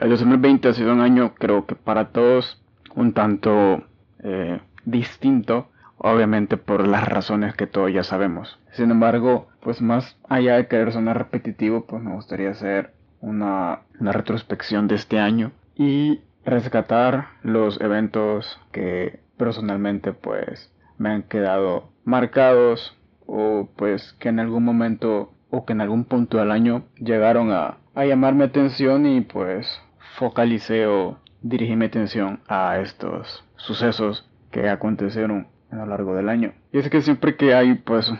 El 2020 ha sido un año, creo que para todos, un tanto eh, distinto, obviamente por las razones que todos ya sabemos. Sin embargo, pues más allá de querer sonar repetitivo, pues me gustaría hacer una, una retrospección de este año y rescatar los eventos que personalmente pues me han quedado marcados o pues que en algún momento o que en algún punto del año llegaron a, a llamar mi atención y pues focalicé o dirigí mi atención a estos sucesos que acontecieron a lo largo del año. Y es que siempre que hay pues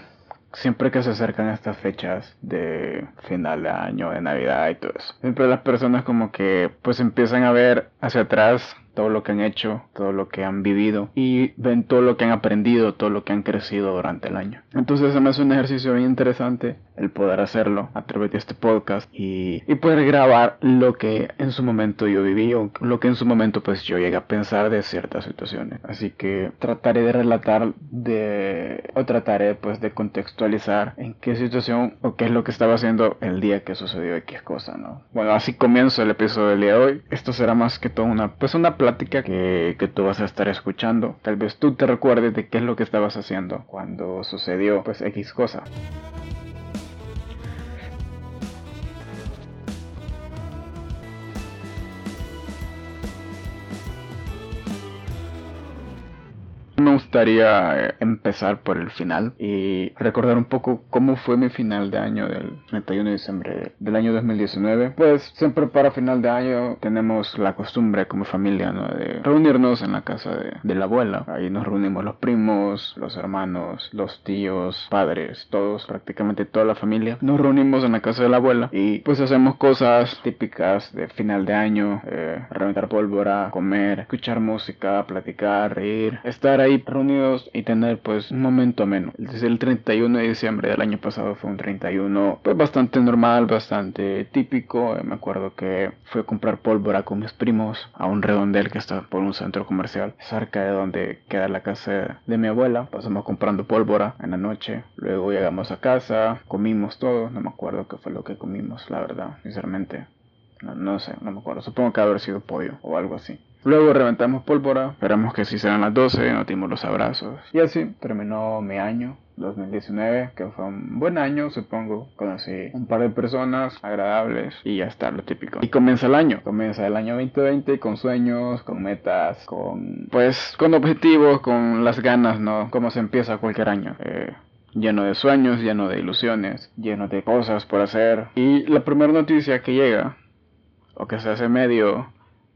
siempre que se acercan estas fechas de final de año, de Navidad y todo eso, siempre las personas como que pues empiezan a ver hacia atrás todo lo que han hecho, todo lo que han vivido y ven todo lo que han aprendido, todo lo que han crecido durante el año. Entonces se me hace un ejercicio bien interesante el poder hacerlo a través de este podcast y, y poder grabar lo que en su momento yo viví o lo que en su momento pues yo llegué a pensar de ciertas situaciones. Así que trataré de relatar de o trataré pues de contextualizar en qué situación o qué es lo que estaba haciendo el día que sucedió X cosa, ¿no? Bueno, así comienzo el episodio del día de hoy. Esto será más que todo una pues una plática que, que tú vas a estar escuchando. Tal vez tú te recuerdes de qué es lo que estabas haciendo cuando sucedió pues X cosa. Me gustaría eh, empezar por el final y recordar un poco cómo fue mi final de año del 31 de diciembre del año 2019. Pues siempre para final de año tenemos la costumbre como familia ¿no? de reunirnos en la casa de, de, la abuela. Ahí nos reunimos los primos, los hermanos, los tíos, padres, todos, prácticamente toda la familia. Nos reunimos en la casa de la abuela y pues hacemos cosas típicas de final de año, eh, reventar pólvora, comer, escuchar música, platicar, reír, estar ahí reunidos y tener pues un momento ameno. Desde el 31 de diciembre del año pasado fue un 31 pues bastante normal, bastante típico. Me acuerdo que fui a comprar pólvora con mis primos a un redondel que está por un centro comercial cerca de donde queda la casa de mi abuela. Pasamos comprando pólvora en la noche. Luego llegamos a casa, comimos todo. No me acuerdo qué fue lo que comimos, la verdad, sinceramente. No, no sé, no me acuerdo. Supongo que haber sido pollo o algo así. Luego reventamos pólvora, esperamos que si serán las 12, nos dimos los abrazos. Y así terminó mi año 2019, que fue un buen año, supongo. Conocí un par de personas agradables y ya está, lo típico. Y comienza el año, comienza el año 2020 con sueños, con metas, con pues con objetivos, con las ganas, ¿no? Como se empieza cualquier año. Eh, lleno de sueños, lleno de ilusiones, lleno de cosas por hacer. Y la primera noticia que llega, o que se hace medio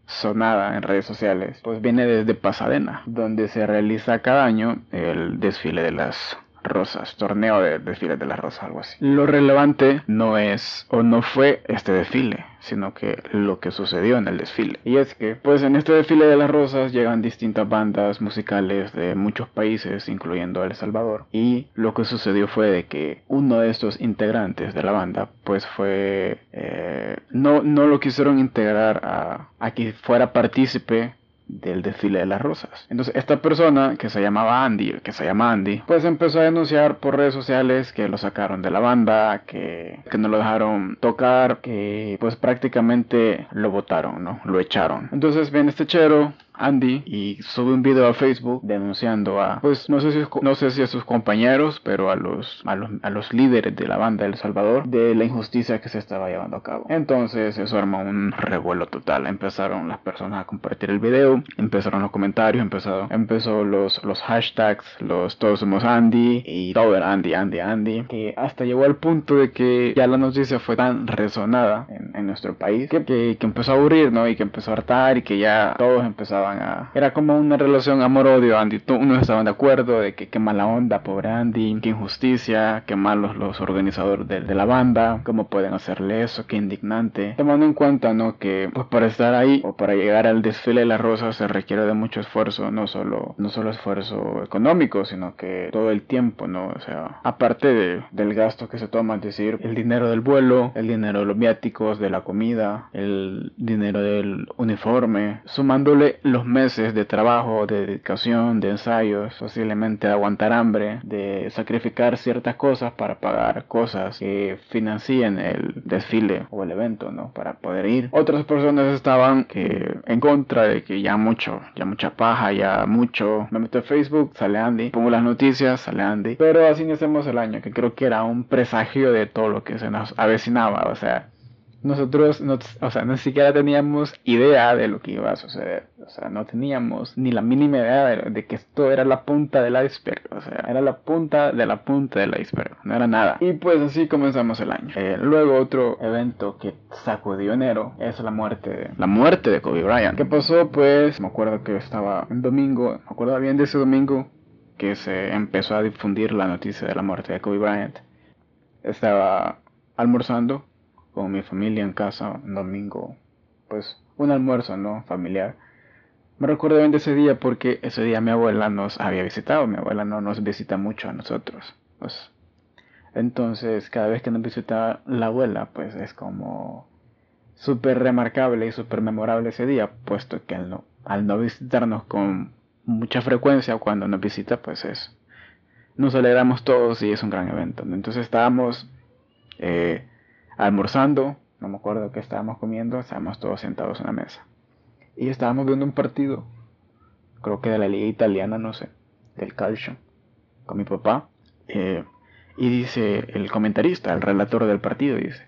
sonada en redes sociales, pues viene desde Pasadena, donde se realiza cada año el desfile de las rosas, torneo de desfile de las rosas, algo así. Lo relevante no es o no fue este desfile, sino que lo que sucedió en el desfile. Y es que, pues en este desfile de las rosas llegan distintas bandas musicales de muchos países, incluyendo El Salvador. Y lo que sucedió fue de que uno de estos integrantes de la banda, pues fue... Eh, no, no lo quisieron integrar a, a que fuera partícipe del desfile de las rosas. Entonces esta persona que se llamaba Andy, que se llama Andy, pues empezó a denunciar por redes sociales que lo sacaron de la banda, que, que no lo dejaron tocar, que pues prácticamente lo votaron, ¿no? Lo echaron. Entonces viene este chero Andy y sube un video a Facebook denunciando a pues no sé si no sé si a sus compañeros pero a los, a los a los líderes de la banda El Salvador de la injusticia que se estaba llevando a cabo. Entonces eso armó un revuelo total. Empezaron las personas a compartir el video empezaron los comentarios empezaron empezó los los hashtags los todos somos Andy y todo era Andy Andy Andy que hasta llegó al punto de que ya la noticia fue tan resonada en, en nuestro país que, que, que empezó a aburrir no y que empezó a hartar y que ya todos a... Era como una relación amor-odio, Andy. Unos estaban de acuerdo de que qué mala onda, pobre Andy, qué injusticia, qué malos los organizadores de, de, la banda, cómo pueden hacerle eso, qué indignante. Tomando en cuenta, ¿no? Que pues para estar ahí o para llegar al desfile de las rosas se requiere de mucho esfuerzo, no solo, no solo esfuerzo económico, sino que todo el tiempo, ¿no? O sea, aparte de, del gasto que se toma, es decir, el dinero del vuelo, el dinero de los viáticos, de la comida, el dinero del uniforme, sumándole los meses de trabajo, de dedicación, de ensayos, posiblemente de aguantar hambre, de sacrificar ciertas cosas para pagar cosas que financien el desfile o el evento, ¿no? Para poder ir. Otras personas estaban que en contra de que ya mucho, ya mucha paja, ya mucho. Me meto en Facebook, sale Andy, pongo las noticias, sale Andy. Pero así iniciamos el año, que creo que era un presagio de todo lo que se nos avecinaba, o sea, nosotros no, o sea, ni siquiera teníamos idea de lo que iba a suceder. O sea, no teníamos ni la mínima idea de, que esto era la punta del iceberg. O sea, era la punta de la punta del iceberg. No era nada. Y pues así comenzamos el año. Eh, luego otro evento que sacudió enero es la muerte, la muerte de Kobe Bryant. ¿Qué pasó? Pues me acuerdo que estaba un domingo, me acuerdo bien de ese domingo que se empezó a difundir la noticia de la muerte de Kobe Bryant. Estaba almorzando con mi familia en casa un domingo, pues un almuerzo, ¿no? Familiar. Me recuerdo bien de ese día porque ese día mi abuela nos había visitado, mi abuela no nos visita mucho a nosotros. Pues, entonces, cada vez que nos visita la abuela, pues es como súper remarcable y súper memorable ese día, puesto que al no, al no visitarnos con mucha frecuencia cuando nos visita, pues es, nos alegramos todos y es un gran evento. Entonces estábamos eh, almorzando, no me acuerdo qué estábamos comiendo, estábamos todos sentados en la mesa. Y estábamos viendo un partido, creo que de la liga italiana, no sé, del calcio, con mi papá. Eh, y dice el comentarista, el relator del partido, dice,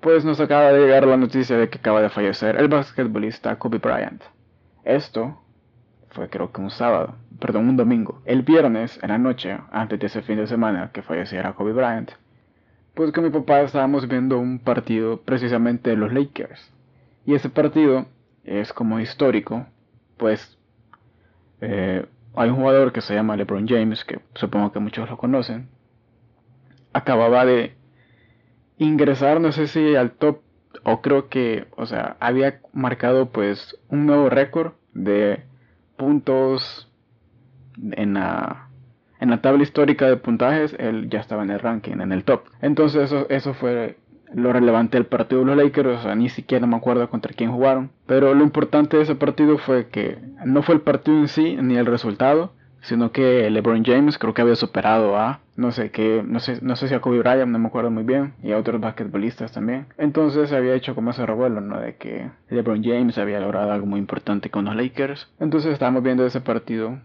pues nos acaba de llegar la noticia de que acaba de fallecer el basquetbolista Kobe Bryant. Esto fue creo que un sábado, perdón, un domingo. El viernes, en la noche, antes de ese fin de semana que falleciera Kobe Bryant, pues con mi papá estábamos viendo un partido precisamente de los Lakers. Y ese partido es como histórico, pues eh, hay un jugador que se llama LeBron James, que supongo que muchos lo conocen. Acababa de ingresar, no sé si al top, o creo que, o sea, había marcado pues un nuevo récord de puntos en la en la tabla histórica de puntajes, él ya estaba en el ranking, en el top. Entonces eso, eso fue lo relevante del partido de los Lakers, o sea, ni siquiera me acuerdo contra quién jugaron. Pero lo importante de ese partido fue que no fue el partido en sí, ni el resultado, sino que LeBron James creo que había superado a no sé qué, no sé, no sé si a Kobe Bryant, no me acuerdo muy bien, y a otros basquetbolistas también. Entonces había hecho como ese revuelo, ¿no? De que LeBron James había logrado algo muy importante con los Lakers. Entonces estábamos viendo ese partido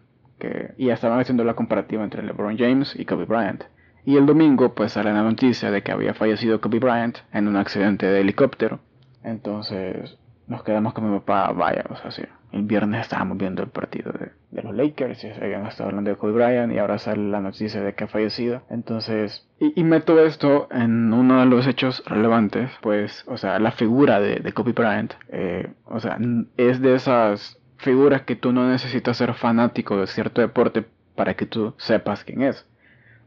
y ya estaban haciendo la comparativa entre LeBron James y Kobe Bryant. Y el domingo pues sale la noticia de que había fallecido Kobe Bryant en un accidente de helicóptero. Entonces nos quedamos con mi papá, vaya, o sea. El viernes estábamos viendo el partido de, los Lakers y habían estado hablando de Kobe Bryant y ahora sale la noticia de que ha fallecido. Entonces, y, meto esto en uno de los hechos relevantes, pues, o sea, la figura de, Kobe Bryant, eh, o sea, es de esas figuras que tú no necesitas ser fanático de cierto deporte para que tú sepas quién es.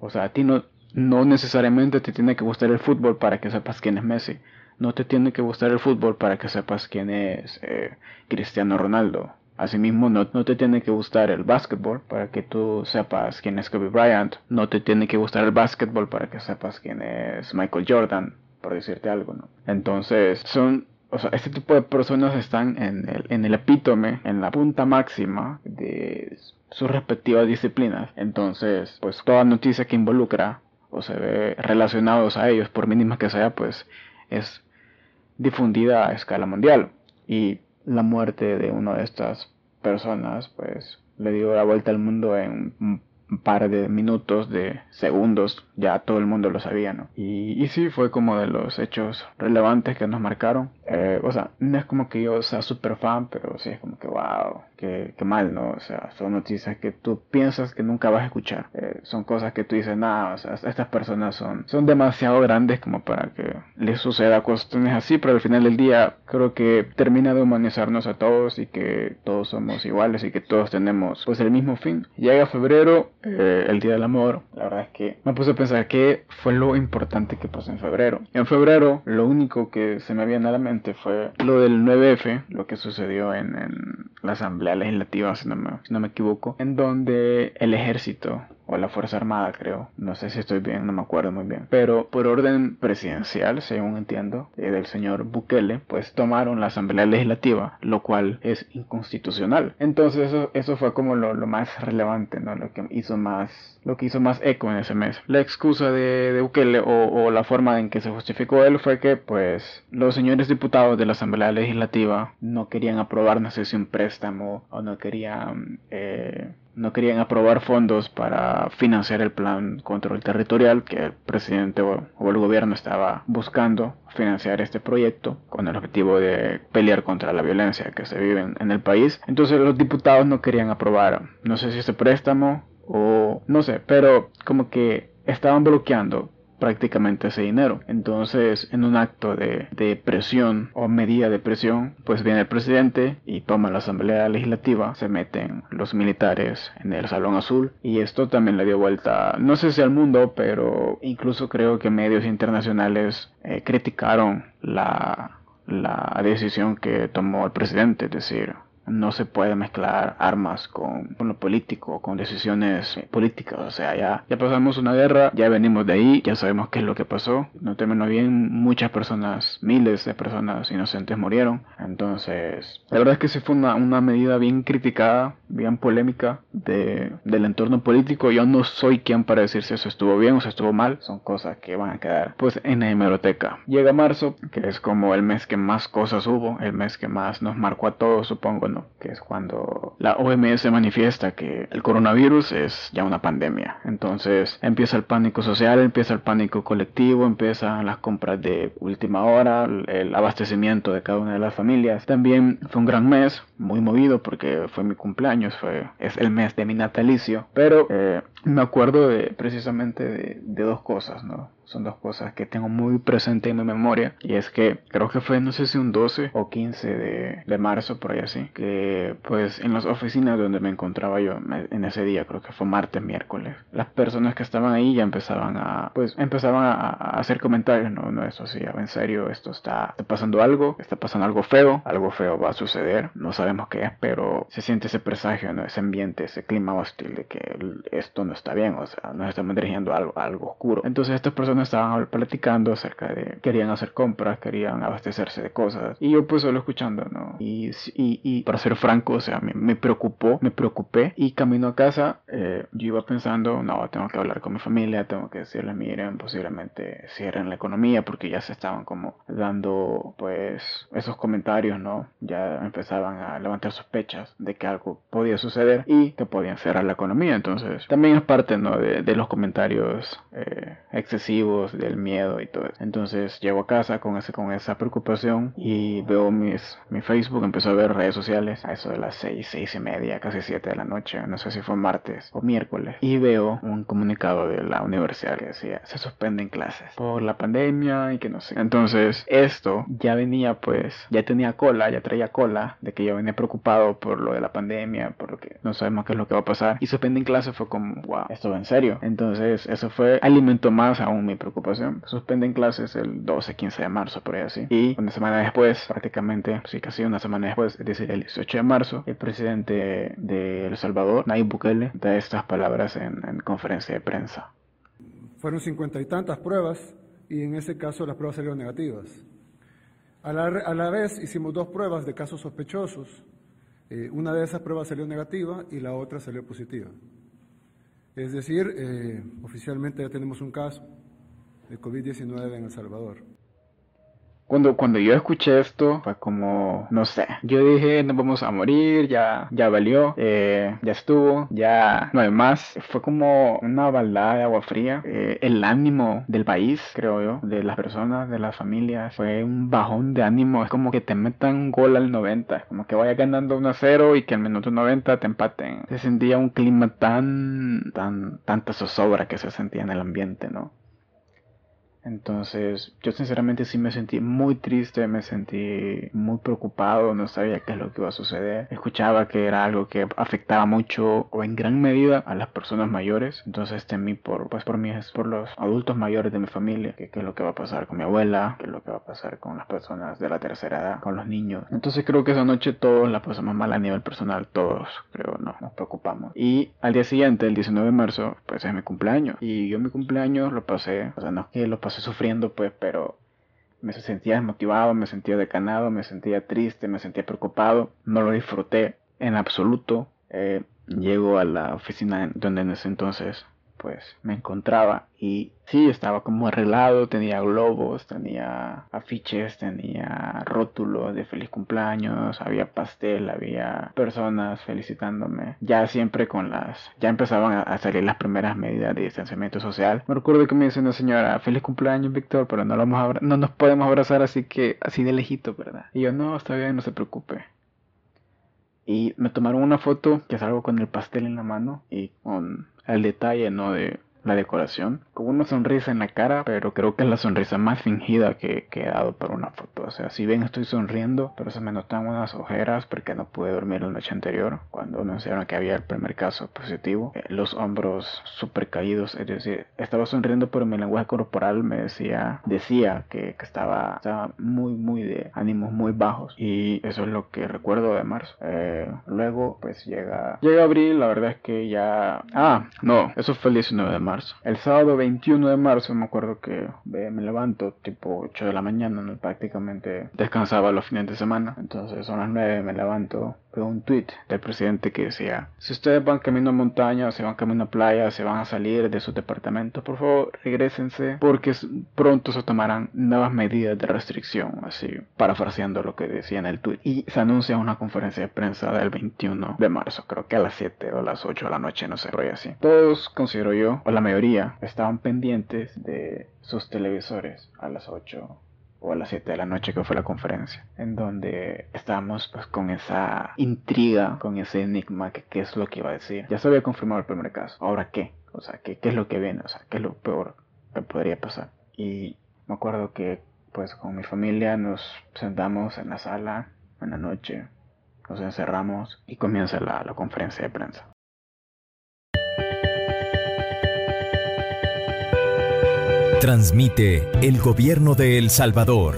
O sea, a ti no, no necesariamente te tiene que gustar el fútbol para que sepas quién es Messi. No te tiene que gustar el fútbol para que sepas quién es eh, Cristiano Ronaldo. Asimismo, no, no, te tiene que gustar el básquetbol para que tú sepas quién es Kobe Bryant. No te tiene que gustar el básquetbol para que sepas quién es Michael Jordan, por decirte algo, ¿no? Entonces, son o sea, este tipo de personas están en el, en el epítome, en la punta máxima de sus respectivas disciplinas. Entonces, pues toda noticia que involucra o se ve relacionados a ellos, por mínima que sea, pues es difundida a escala mundial. Y la muerte de una de estas personas, pues le dio la vuelta al mundo en un par de minutos, de segundos, ya todo el mundo lo sabía, ¿no? Y, y sí, fue como de los hechos relevantes que nos marcaron. Eh, o sea, no es como que yo sea súper fan, pero sí es como que, wow, qué, mal, ¿no? O sea, son noticias que tú piensas que nunca vas a escuchar. Eh, son cosas que tú dices, nada, o sea, estas personas son, son demasiado grandes como para que les suceda cuestiones así, pero al final del día creo que termina de humanizarnos a todos y que todos somos iguales y que todos tenemos pues el mismo fin. Llega febrero, eh, el Día del Amor, la verdad es que me puse a qué fue lo importante que pasó en febrero. En febrero, lo único que se me viene a la mente fue lo del 9F, lo que sucedió en, la Asamblea Legislativa, si no, me, si no me equivoco, en donde el ejército o la Fuerza Armada, creo. No sé si estoy bien, no me acuerdo muy bien. Pero por orden presidencial, según entiendo, eh, del señor Bukele, pues tomaron la Asamblea Legislativa, lo cual es inconstitucional. Entonces eso, eso fue como lo, más relevante, ¿no? Lo que hizo más, lo que hizo más eco en ese mes. La excusa de, Bukele o, o la forma en que se justificó él fue que, pues, los señores diputados de la Asamblea Legislativa no querían aprobar, no sé si un préstamo o no querían... Eh, no querían aprobar fondos para financiar el plan control territorial que el presidente o, el gobierno estaba buscando financiar este proyecto con el objetivo de pelear contra la violencia que se vive en, el país. Entonces los diputados no querían aprobar, no sé si ese préstamo o no sé, pero como que estaban bloqueando prácticamente ese dinero. Entonces, en un acto de, presión o medida de presión, pues viene el presidente y toma la asamblea legislativa, se meten los militares en el Salón Azul y esto también le dio vuelta, no sé si al mundo, pero incluso creo que medios internacionales eh, criticaron la, la decisión que tomó el presidente, es decir, no se puede mezclar armas con, lo político, con decisiones políticas. O sea, ya, ya pasamos una guerra, ya venimos de ahí, ya sabemos qué es lo que pasó. No terminó bien, muchas personas, miles de personas inocentes murieron. Entonces, la verdad es que sí fue una, una medida bien criticada, bien polémica de, del entorno político. Yo no soy quien para decir si eso estuvo bien o si estuvo mal. Son cosas que van a quedar pues en la hemeroteca. Llega marzo, que es como el mes que más cosas hubo, el mes que más nos marcó a todos, supongo que es cuando la OMS manifiesta que el coronavirus es ya una pandemia. Entonces empieza el pánico social, empieza el pánico colectivo, empiezan las compras de última hora, el abastecimiento de cada una de las familias. También fue un gran mes, muy movido porque fue mi cumpleaños, fue, es el mes de mi natalicio, pero eh, me acuerdo de, precisamente de, de dos cosas, ¿no? Son dos cosas que tengo muy presente en mi memoria. Y es que creo que fue, no sé si un 12 o 15 de, de marzo, por ahí así, que pues en las oficinas donde me encontraba yo en ese día, creo que fue martes, miércoles, las personas que estaban ahí ya empezaban a, pues empezaban a, hacer comentarios, no, no, eso sí, en serio, esto está, pasando algo, está pasando algo feo, algo feo va a suceder, no sabemos qué es, pero se siente ese presagio, ¿no? ese ambiente, ese clima hostil de que esto no está bien, o sea, nos estamos dirigiendo a algo, a algo oscuro. Entonces estas personas estaban platicando acerca de querían hacer compras, querían abastecerse de cosas y yo pues solo escuchando, ¿no? Y, y, y para ser franco, o sea, me, me, preocupó, me preocupé y camino a casa eh, yo iba pensando, no, tengo que hablar con mi familia, tengo que decirles, miren, posiblemente cierren la economía porque ya se estaban como dando pues esos comentarios, ¿no? Ya empezaban a levantar sospechas de que algo podía suceder y que podían cerrar la economía, entonces también es parte, ¿no? De, de los comentarios eh, excesivos del miedo y todo eso. Entonces llego a casa con, ese, con esa preocupación y veo mis, mi Facebook, empezó a ver redes sociales a eso de las 6, 6 y media, casi 7 de la noche, no sé si fue martes o miércoles, y veo un comunicado de la universidad que decía se suspenden clases por la pandemia y que no sé. Entonces esto ya venía pues, ya tenía cola, ya traía cola de que yo venía preocupado por lo de la pandemia, por lo que no sabemos qué es lo que va a pasar y suspenden clases fue como, wow, esto va en serio. Entonces eso fue, alimentó más aún mi preocupación. Suspenden clases el 12, 15 de marzo, por ahí así. Y una semana después, prácticamente, sí, casi una semana después, es decir, el 18 de marzo, el presidente de El Salvador, Nayib Bukele, da estas palabras en, conferencia de prensa. Fueron cincuenta y tantas pruebas y en ese caso las pruebas salieron negativas. A la, a la vez hicimos dos pruebas de casos sospechosos. Eh, una de esas pruebas salió negativa y la otra salió positiva. Es decir, eh, oficialmente ya tenemos un caso de COVID-19 en El Salvador. Cuando, cuando yo escuché esto, fue como, no sé, yo dije, nos vamos a morir, ya, ya valió, eh, ya estuvo, ya no hay más. Fue como una balada de agua fría. Eh, el ánimo del país, creo yo, de las personas, de las familias, fue un bajón de ánimo. Es como que te metan un gol al 90, como que vaya ganando 1 a 0 y que al minuto 90 te empaten. Se sentía un clima tan, tan, tanta zozobra que se sentía en el ambiente, ¿no? Entonces, yo sinceramente sí me sentí muy triste, me sentí muy preocupado, no sabía qué es lo que iba a suceder. Escuchaba que era algo que afectaba mucho o en gran medida a las personas mayores. Entonces temí por, pues por mí, por los adultos mayores de mi familia, que qué es lo que va a pasar con mi abuela, qué es lo que va a pasar con las personas de la tercera edad, con los niños. Entonces creo que esa noche todos la pasamos mal a nivel personal, todos, creo, no, nos preocupamos. Y al día siguiente, el 19 de marzo, pues es mi cumpleaños. Y yo mi cumpleaños lo pasé, o sea, no es que lo pasé sufriendo, pues, pero me sentía desmotivado, me sentía decanado, me sentía triste, me sentía preocupado, no lo disfruté en absoluto. Eh, llego a la oficina donde en ese entonces pues me encontraba y sí, estaba como arreglado, tenía globos, tenía afiches, tenía rótulos de feliz cumpleaños, había pastel, había personas felicitándome, ya siempre con las, ya empezaban a salir las primeras medidas de distanciamiento social. Me recuerdo que me dice una señora, feliz cumpleaños Víctor, pero no, lo vamos a no nos podemos abrazar así que, así de lejito, ¿verdad? Y yo, no, está bien, no se preocupe. Y me tomaron una foto que salgo con el pastel en la mano y con el detalle, ¿no? De la decoración, con una sonrisa en la cara, pero creo que es la sonrisa más fingida que, he dado para una foto. O sea, si bien estoy sonriendo, pero se me notan unas ojeras porque no pude dormir la noche anterior, cuando anunciaron que había el primer caso positivo. Eh, los hombros súper caídos, es decir, estaba sonriendo, pero mi lenguaje corporal me decía, decía que, estaba, estaba muy, muy de ánimos muy bajos. Y eso es lo que recuerdo de marzo. Eh, luego, pues llega, llega abril, la verdad es que ya... Ah, no, eso fue el 19 de marzo el sábado 21 de marzo me acuerdo que me levanto tipo 8 de la mañana, ¿no? prácticamente descansaba los fines de semana. Entonces son las 9, me levanto, veo un tweet del presidente que decía, si ustedes van camino a montaña, se van camino a playa, se van a salir de sus departamentos, por favor regresense porque pronto se tomarán nuevas medidas de restricción, así parafraseando lo que decía en el tweet. Y se anuncia una conferencia de prensa del 21 de marzo, creo que a las 7 o a las 8 de la noche, no sé, pero así. Todos considero yo, o la mayoría, estaban pendientes de sus televisores a las 8 o a las 7 de la noche que fue la conferencia, en donde estábamos pues con esa intriga, con ese enigma que qué es lo que iba a decir. Ya se había confirmado el primer caso, ahora qué, o sea, qué, qué es lo que viene, o sea, qué es lo peor que podría pasar. Y me acuerdo que pues con mi familia nos sentamos en la sala en la noche, nos encerramos y comienza la, la conferencia de prensa. Transmite el gobierno de El Salvador.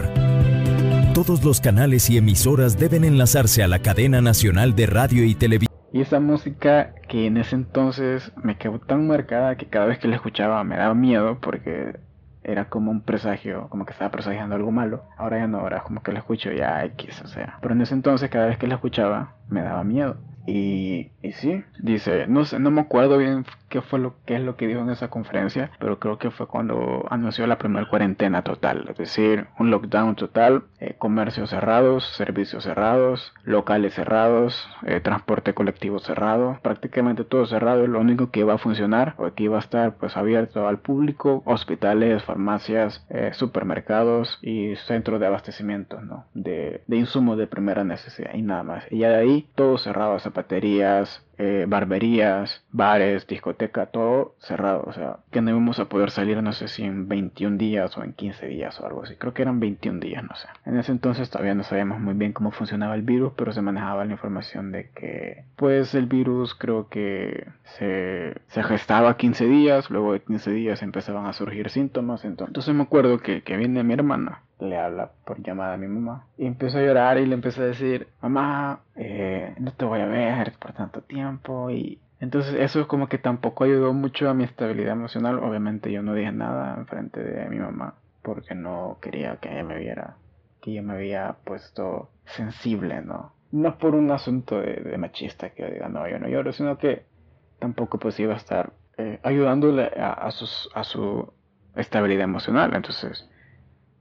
Todos los canales y emisoras deben enlazarse a la cadena nacional de radio y televisión. Y esa música que en ese entonces me quedó tan marcada que cada vez que la escuchaba me daba miedo porque era como un presagio, como que estaba presagiando algo malo. Ahora ya no, ahora como que la escucho ya X, o sea. Pero en ese entonces cada vez que la escuchaba me daba miedo. Y, y sí, dice, no sé, no me acuerdo bien qué fue lo que es lo que dijo en esa conferencia, pero creo que fue cuando anunció la primera cuarentena total, es decir, un lockdown total, eh, comercios cerrados, servicios cerrados, locales cerrados, eh, transporte colectivo cerrado, prácticamente todo cerrado, lo único que iba a funcionar o que iba a estar pues abierto al público, hospitales, farmacias, eh, supermercados y centros de abastecimiento, ¿no? De, de insumos de primera necesidad y nada más. Y ya de ahí todo cerrado, zapaterías, eh, barberías, bares, discoteca, todo cerrado. O sea, que no íbamos a poder salir, no sé si en 21 días o en 15 días o algo así. Creo que eran 21 días, no sé. En ese entonces todavía no sabíamos muy bien cómo funcionaba el virus, pero se manejaba la información de que, pues, el virus creo que se, se gestaba 15 días, luego de 15 días empezaban a surgir síntomas. Entonces, me acuerdo que, que viene mi hermana le habla por llamada a mi mamá. Y empezó a llorar y le empezó a decir, mamá, eh, no te voy a ver por tanto tiempo. Y entonces eso es como que tampoco ayudó mucho a mi estabilidad emocional. Obviamente yo no dije nada en frente de mi mamá porque no quería que ella me viera, que yo me había puesto sensible, ¿no? No por un asunto de, machista que diga, no, yo no lloro, sino que tampoco pues iba a estar eh, ayudándole a, a, a su estabilidad emocional. Entonces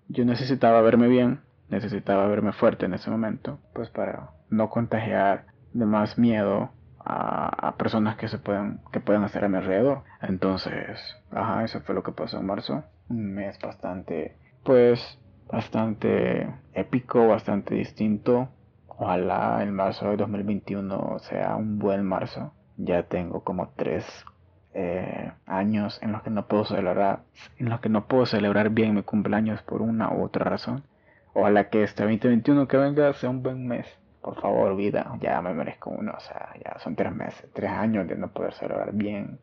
yo necesitaba verme bien, necesitaba verme fuerte en ese momento, pues para no contagiar de más miedo a, personas que se puedan que puedan hacer a mi alrededor. Entonces, ajá, eso fue lo que pasó en marzo, un mes bastante, pues, bastante épico, bastante distinto. Ojalá el marzo de 2021 sea un buen marzo. Ya tengo como tres eh, años en los que no puedo celebrar, en los que no puedo celebrar bien mi cumpleaños por una u otra razón. Ojalá que este 2021 que venga sea un buen mes. Por favor, vida, ya me merezco uno. O sea, ya son tres meses, tres años de no poder celebrar bien,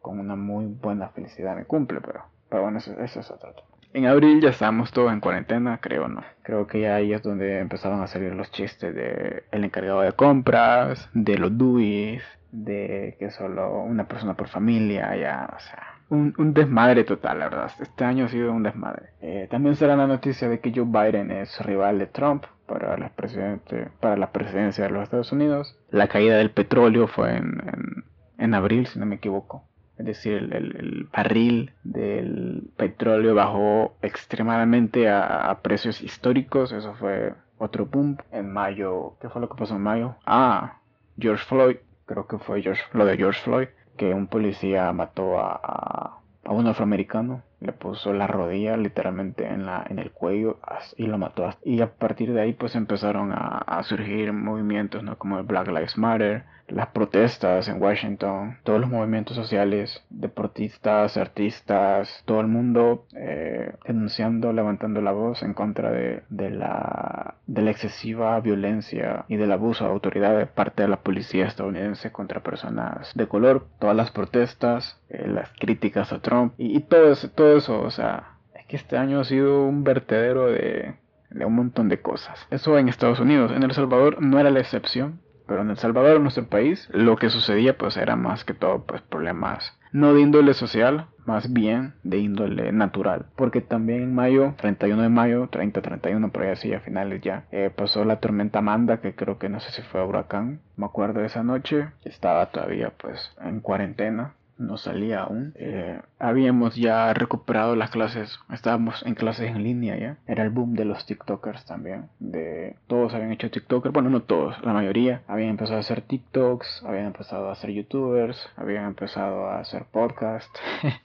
con una muy buena felicidad mi cumple, pero, pero bueno, eso, eso es otro tema. En abril ya estábamos todos en cuarentena, creo, ¿no? Creo que ya ahí es donde empezaban a salir los chistes de el encargado de compras, de los DUIs, de que solo una persona por familia, ya, o sea, un, un desmadre total, la verdad. Este año ha sido un desmadre. Eh, también será la noticia de que Joe Biden es rival de Trump para la, presidente, para la presidencia de los Estados Unidos. La caída del petróleo fue en, en, en abril, si no me equivoco. Es decir, el, el, barril del petróleo bajó extremadamente a, a, precios históricos. Eso fue otro boom. En mayo, ¿qué fue lo que pasó en mayo? Ah, George Floyd. Creo que fue George, lo de George Floyd. Que un policía mató a, a, un afroamericano. Le puso la rodilla literalmente en, la, en el cuello y lo mató. Y a partir de ahí pues empezaron a, a surgir movimientos ¿no? como el Black Lives Matter las protestas en Washington, todos los movimientos sociales, deportistas, artistas, todo el mundo eh, denunciando, levantando la voz en contra de, de, la, de la excesiva violencia y del abuso de autoridad de parte de la policía estadounidense contra personas de color, todas las protestas, eh, las críticas a Trump y, todo, eso, todo eso, o sea, es que este año ha sido un vertedero de, de un montón de cosas. Eso en Estados Unidos, en El Salvador no era la excepción. Pero en El Salvador, nuestro país, lo que sucedía pues era más que todo pues problemas no de índole social, más bien de índole natural. Porque también en mayo, 31 de mayo, 30, 31, por ahí así, a finales ya, eh, pasó la tormenta Amanda, que creo que no sé si fue huracán. Me acuerdo de esa noche, estaba todavía pues en cuarentena no salía aún. Eh, habíamos ya recuperado las clases, estábamos en clases en línea ya. Era el boom de los TikTokers también. De todos habían hecho TikTokers, bueno, no todos, la mayoría habían empezado a hacer TikToks, habían empezado a hacer YouTubers, habían empezado a hacer podcast.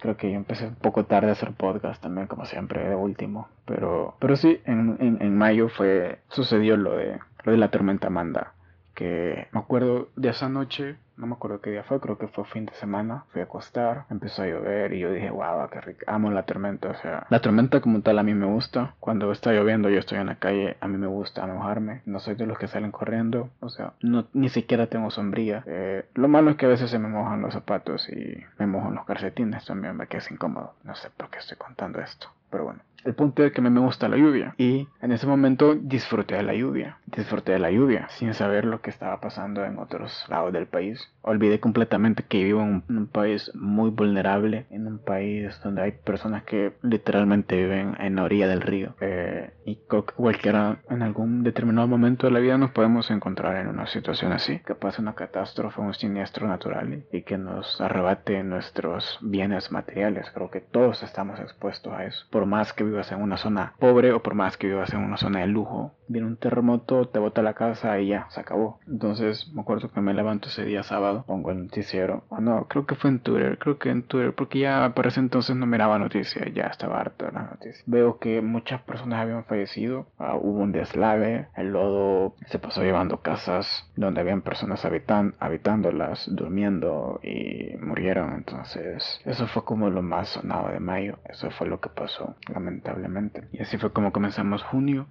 Creo que yo empecé un poco tarde a hacer podcast también, como siempre, de último. Pero, pero sí, en, en, en mayo fue, sucedió lo de, lo de la tormenta Amanda. Que me acuerdo de esa noche, no me acuerdo qué día fue, creo que fue fin de semana, fui a acostar, empezó a llover y yo dije, wow, qué rico, amo la tormenta, o sea, la tormenta como tal a mí me gusta, cuando está lloviendo yo estoy en la calle, a mí me gusta mojarme, no soy de los que salen corriendo, o sea, no, ni siquiera tengo sombría, eh, lo malo es que a veces se me mojan los zapatos y me mojan los calcetines también, me queda incómodo, no sé por qué estoy contando esto, pero bueno. El punto es que me gusta la lluvia y en ese momento disfruté de la lluvia, disfruté de la lluvia sin saber lo que estaba pasando en otros lados del país. Olvidé completamente que vivo en un, en un país muy vulnerable, en un país donde hay personas que literalmente viven en la orilla del río eh, y creo que cualquiera en algún determinado momento de la vida nos podemos encontrar en una situación así, que pase una catástrofe, un siniestro natural y que nos arrebate nuestros bienes materiales. Creo que todos estamos expuestos a eso, por más que vivas en una zona pobre o por más que vivas en una zona de lujo. Viene un terremoto, te bota la casa y ya, se acabó. Entonces me acuerdo que me levanto ese día sábado, pongo el noticiero. O no, creo que fue en Twitter, creo que en Twitter, porque ya para ese entonces no miraba noticias, ya estaba harto de las noticias. Veo que muchas personas habían fallecido, uh, hubo un deslave, el lodo se pasó llevando casas donde habían personas habitan habitándolas, durmiendo y murieron. Entonces eso fue como lo más sonado de mayo, eso fue lo que pasó, lamentablemente lamentablemente. Y así fue como comenzamos junio.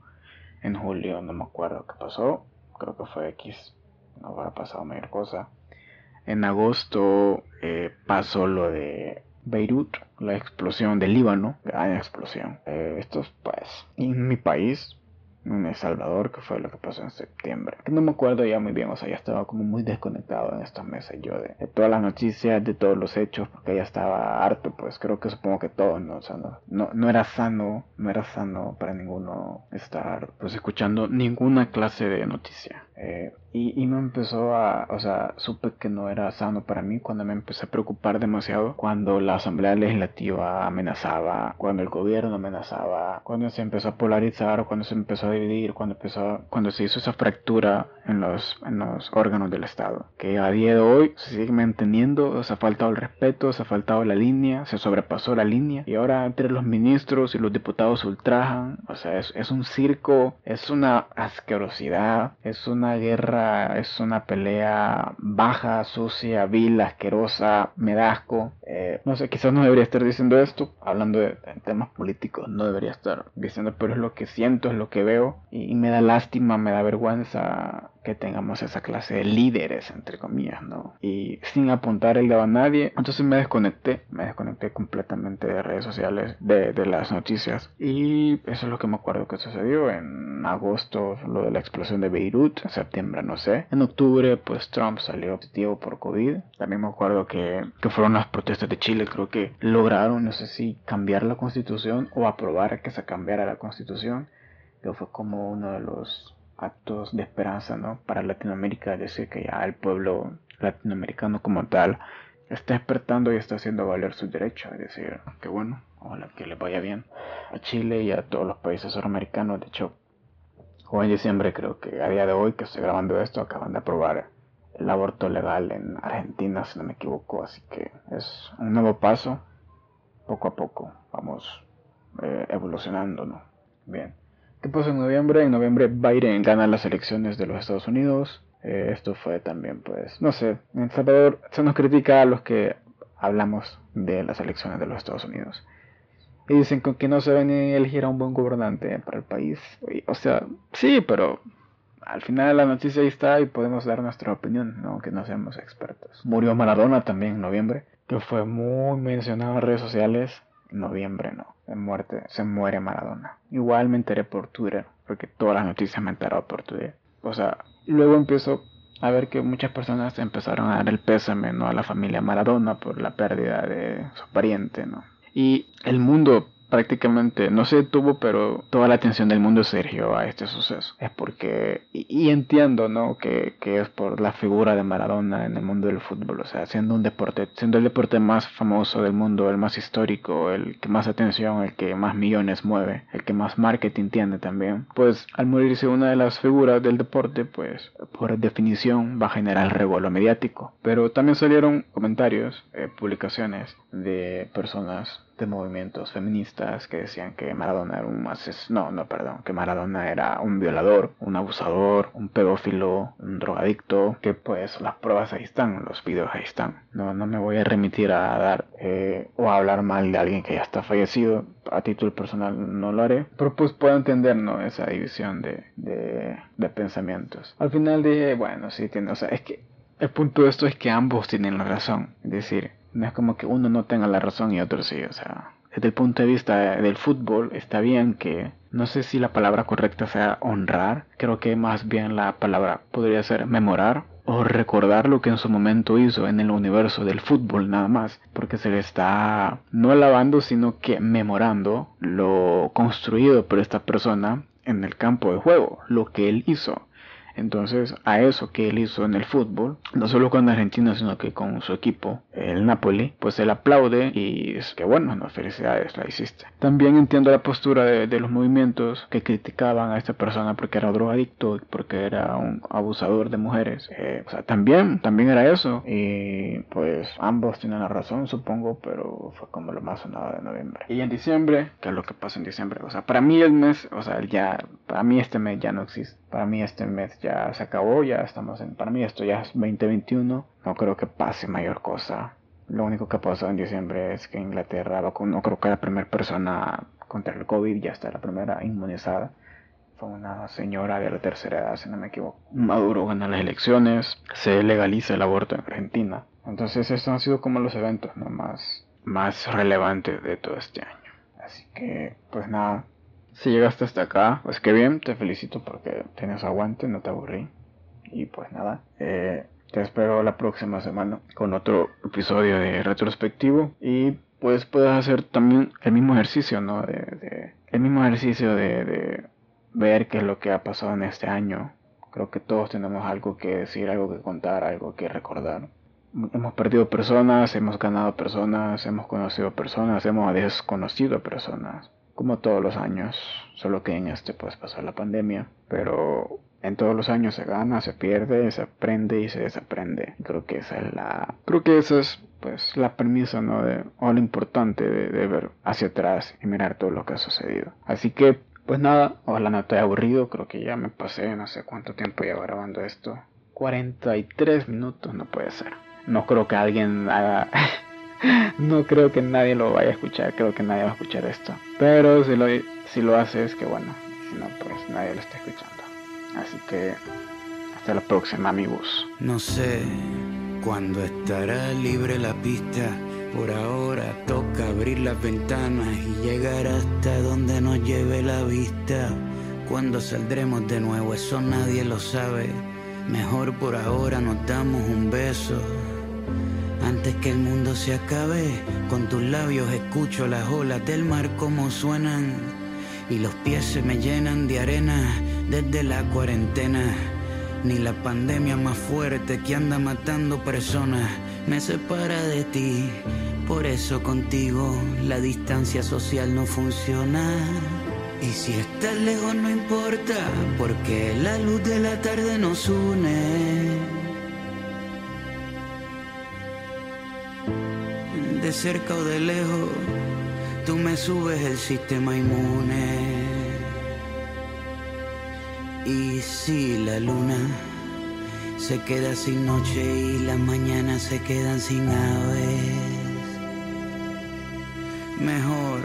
En julio no me acuerdo qué pasó. Creo que fue X. No habrá pasado mayor cosa. En agosto eh, pasó lo de Beirut, la explosión del Líbano, gran explosión. Eh, esto es pues en mi país, en El Salvador, que fue lo que pasó en septiembre. Que no me acuerdo ya muy bien, o sea, ya estaba como muy desconectado en estos meses yo de, todas las noticias, de todos los hechos, porque ya estaba harto, pues creo que supongo que todo, ¿no? O sea, no, no, no era sano, no era sano para ninguno estar pues escuchando ninguna clase de noticia. Eh, y, y, me empezó a, o sea, supe que no era sano para mí cuando me empecé a preocupar demasiado, cuando la Asamblea Legislativa amenazaba, cuando el gobierno amenazaba, cuando se empezó a polarizar, cuando se empezó a dividir, cuando empezó, cuando se hizo esa fractura en los, en los órganos del Estado, que a día de hoy se sigue manteniendo, se ha faltado el respeto, se ha faltado la línea, se sobrepasó la línea, y ahora entre los ministros y los diputados ultrajan, o sea, es, es un circo, es una asquerosidad, es una guerra Inglaterra es una pelea baja, sucia, vil, asquerosa, me da asco. Eh, no sé, quizás no debería estar diciendo esto, hablando de, temas políticos, no debería estar diciendo, pero es lo que siento, es lo que veo y me da lástima, me da vergüenza que tengamos esa clase de líderes, entre comillas, ¿no? Y sin apuntar el dedo a nadie. Entonces me desconecté, me desconecté completamente de redes sociales, de, de, las noticias. Y eso es lo que me acuerdo que sucedió en agosto, lo de la explosión de Beirut, en septiembre no sé. En octubre, pues Trump salió positivo por COVID. También me acuerdo que, que fueron las protestas de Chile, creo que lograron, no sé si cambiar la constitución o aprobar que se cambiara la constitución. Que fue como uno de los actos de esperanza ¿no? para Latinoamérica, es decir, que ya el pueblo latinoamericano como tal está despertando y está haciendo valer sus derechos, es decir, que bueno, ojalá que le vaya bien a Chile y a todos los países suramericanos, de hecho, hoy en diciembre creo que a día de hoy que estoy grabando esto acaban de aprobar el aborto legal en Argentina, si no me equivoco, así que es un nuevo paso, poco a poco vamos eh, evolucionando, ¿no? Bien. ¿Qué pasó en noviembre? En noviembre Biden gana las elecciones de los Estados Unidos. Eh, esto fue también, pues, no sé, en Salvador se nos critica a los que hablamos de las elecciones de los Estados Unidos. Y dicen que no se ven ni elegir a un buen gobernante para el país. O sea, sí, pero al final la noticia ahí está y podemos dar nuestra opinión, aunque no seamos expertos. Murió Maradona también en noviembre, que fue muy mencionado en redes sociales noviembre, no. De muerte, se muere Maradona. Igual me enteré por Twitter, porque todas las noticias me enteraron por Twitter. O sea, luego empiezo a ver que muchas personas empezaron a dar el pésame, ¿no? A la familia Maradona por la pérdida de su pariente, ¿no? Y el mundo prácticamente no se detuvo, pero toda la atención del mundo se a este suceso. Es porque, y, entiendo, ¿no? Que, que, es por la figura de Maradona en el mundo del fútbol, o sea, siendo un deporte, siendo el deporte más famoso del mundo, el más histórico, el que más atención, el que más millones mueve, el que más marketing tiene también, pues al morirse una de las figuras del deporte, pues por definición va a generar revuelo mediático. Pero también salieron comentarios, eh, publicaciones de personas de movimientos feministas que decían que Maradona era un asesino, no, no, perdón, que Maradona era un violador, un abusador, un pedófilo, un drogadicto, que pues las pruebas ahí están, los videos ahí están. No, no me voy a remitir a dar eh, o a hablar mal de alguien que ya está fallecido, a título personal no lo haré, pero pues puedo entender, ¿no? Esa división de, de, de pensamientos. Al final dije, bueno, sí tiene, o sea, es que el punto de esto es que ambos tienen la razón, es decir, no es como que uno no tenga la razón y otro sí, o sea, desde el punto de vista del fútbol está bien que no sé si la palabra correcta sea honrar, creo que más bien la palabra podría ser memorar o recordar lo que en su momento hizo en el universo del fútbol nada más, porque se le está no alabando sino que memorando lo construido por esta persona en el campo de juego, lo que él hizo. Entonces, a eso que él hizo en el fútbol, no solo con Argentina, sino que con su equipo, el Napoli, pues él aplaude y es que bueno, no, felicidades, la hiciste. También entiendo la postura de, los movimientos que criticaban a esta persona porque era drogadicto, porque era un abusador de mujeres. Eh, o sea, también, también era eso. Y pues ambos tienen la razón, supongo, pero fue como lo más sonado de noviembre. Y en diciembre, ¿qué es lo que pasa en diciembre? O sea, para mí el mes, o sea, ya, para mí este mes ya no existe. Para mí este mes ya se acabó, ya estamos en, para mí esto ya es 2021, no creo que pase mayor cosa. Lo único que pasó en diciembre es que Inglaterra no creo que la primera persona contra el COVID ya está la primera inmunizada. Fue una señora de la tercera edad, si no me equivoco. Maduro gana las elecciones, se legaliza el aborto en Argentina. Entonces estos han sido como los eventos más, más relevantes de todo este año. Así que, pues nada, si llegaste hasta acá, pues qué bien, te felicito porque tienes aguante, no te aburrí. Y pues nada, eh, te espero la próxima semana con otro episodio de retrospectivo. Y pues puedes hacer también el mismo ejercicio, ¿no? De, el mismo ejercicio de, de ver qué es lo que ha pasado en este año. Creo que todos tenemos algo que decir, algo que contar, algo que recordar. Hemos perdido personas, hemos ganado personas, hemos conocido personas, hemos desconocido personas como todos los años, solo que en este pues pasó la pandemia, pero en todos los años se gana, se pierde, se aprende y se desaprende. Creo que esa es la, creo que esa es pues la premisa, ¿no? De, o lo importante de, ver hacia atrás y mirar todo lo que ha sucedido. Así que pues nada, ojalá no esté aburrido, creo que ya me pasé no sé cuánto tiempo llevo grabando esto. 43 minutos, no puede ser. No creo que alguien haga... no creo que nadie lo vaya a escuchar, creo que nadie va a escuchar esto. Pero si lo, si lo hace es que bueno, si no pues nadie lo está escuchando. Así que hasta la próxima amigos. No sé cuándo estará libre la pista. Por ahora toca abrir las ventanas y llegar hasta donde nos lleve la vista. Cuando saldremos de nuevo, eso nadie lo sabe. Mejor por ahora nos damos un beso. Antes que el mundo se acabe, con tus labios escucho las olas del mar como suenan. Y los pies se me llenan de arena desde la cuarentena. Ni la pandemia más fuerte que anda matando personas me separa de ti. Por eso contigo la distancia social no funciona. Y si estás lejos no importa, porque la luz de la tarde nos une. De cerca o de lejos, tú me subes el sistema inmune. Y si la luna se queda sin noche y las mañanas se quedan sin aves. Mejor,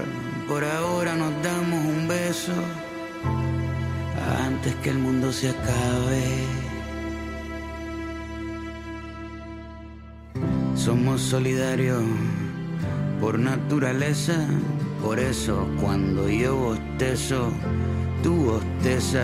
por ahora nos damos un beso antes que el mundo se acabe. Somos solidarios por naturaleza, por eso cuando yo bostezo, tú bostezas.